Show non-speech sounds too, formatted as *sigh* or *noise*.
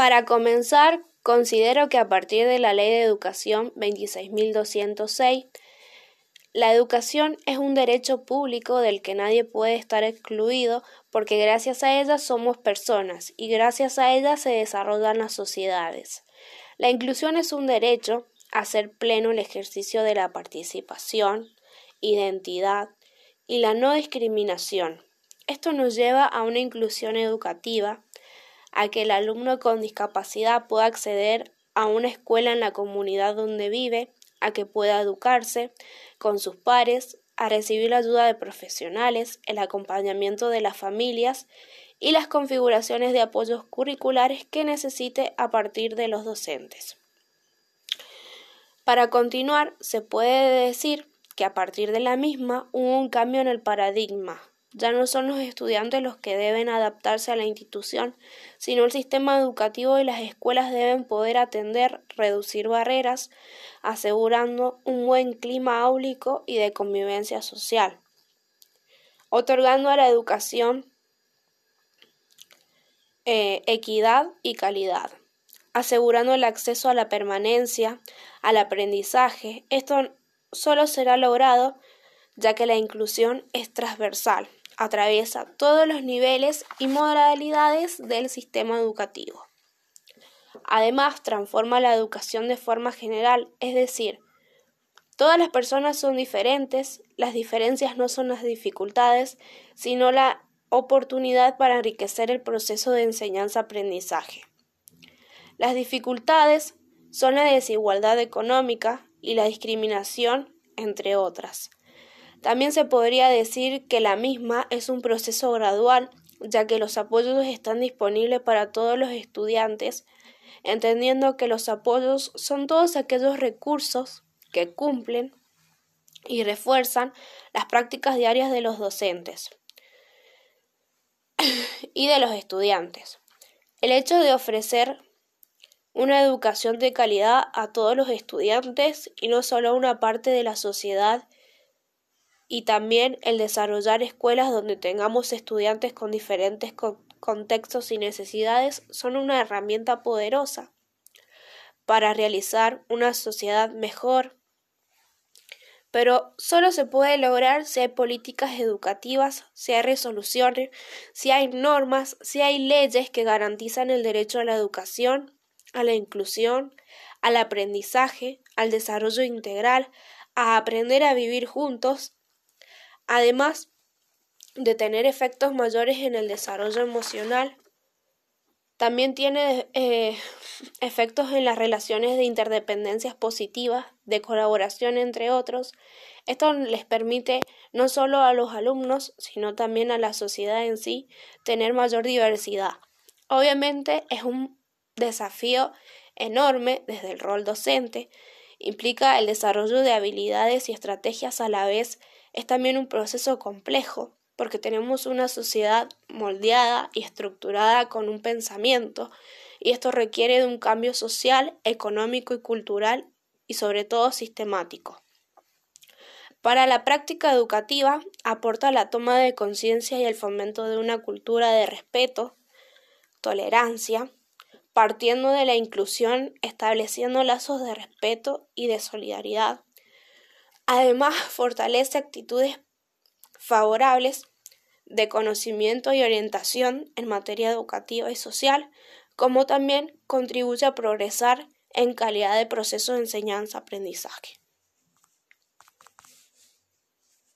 Para comenzar, considero que a partir de la Ley de Educación 26.206, la educación es un derecho público del que nadie puede estar excluido porque gracias a ella somos personas y gracias a ella se desarrollan las sociedades. La inclusión es un derecho a ser pleno el ejercicio de la participación, identidad y la no discriminación. Esto nos lleva a una inclusión educativa, a que el alumno con discapacidad pueda acceder a una escuela en la comunidad donde vive, a que pueda educarse con sus pares, a recibir la ayuda de profesionales, el acompañamiento de las familias y las configuraciones de apoyos curriculares que necesite a partir de los docentes. Para continuar, se puede decir que a partir de la misma hubo un cambio en el paradigma. Ya no son los estudiantes los que deben adaptarse a la institución, sino el sistema educativo y las escuelas deben poder atender, reducir barreras, asegurando un buen clima áulico y de convivencia social, otorgando a la educación eh, equidad y calidad, asegurando el acceso a la permanencia, al aprendizaje. Esto solo será logrado ya que la inclusión es transversal, atraviesa todos los niveles y modalidades del sistema educativo. Además, transforma la educación de forma general, es decir, todas las personas son diferentes, las diferencias no son las dificultades, sino la oportunidad para enriquecer el proceso de enseñanza-aprendizaje. Las dificultades son la desigualdad económica, y la discriminación, entre otras. También se podría decir que la misma es un proceso gradual, ya que los apoyos están disponibles para todos los estudiantes, entendiendo que los apoyos son todos aquellos recursos que cumplen y refuerzan las prácticas diarias de los docentes *coughs* y de los estudiantes. El hecho de ofrecer una educación de calidad a todos los estudiantes y no solo a una parte de la sociedad y también el desarrollar escuelas donde tengamos estudiantes con diferentes contextos y necesidades son una herramienta poderosa para realizar una sociedad mejor. Pero solo se puede lograr si hay políticas educativas, si hay resoluciones, si hay normas, si hay leyes que garantizan el derecho a la educación a la inclusión, al aprendizaje, al desarrollo integral, a aprender a vivir juntos, además de tener efectos mayores en el desarrollo emocional. También tiene eh, efectos en las relaciones de interdependencias positivas, de colaboración entre otros. Esto les permite no solo a los alumnos, sino también a la sociedad en sí tener mayor diversidad. Obviamente es un desafío enorme desde el rol docente, implica el desarrollo de habilidades y estrategias a la vez, es también un proceso complejo, porque tenemos una sociedad moldeada y estructurada con un pensamiento, y esto requiere de un cambio social, económico y cultural, y sobre todo sistemático. Para la práctica educativa aporta la toma de conciencia y el fomento de una cultura de respeto, tolerancia, partiendo de la inclusión, estableciendo lazos de respeto y de solidaridad. Además, fortalece actitudes favorables de conocimiento y orientación en materia educativa y social, como también contribuye a progresar en calidad de proceso de enseñanza-aprendizaje.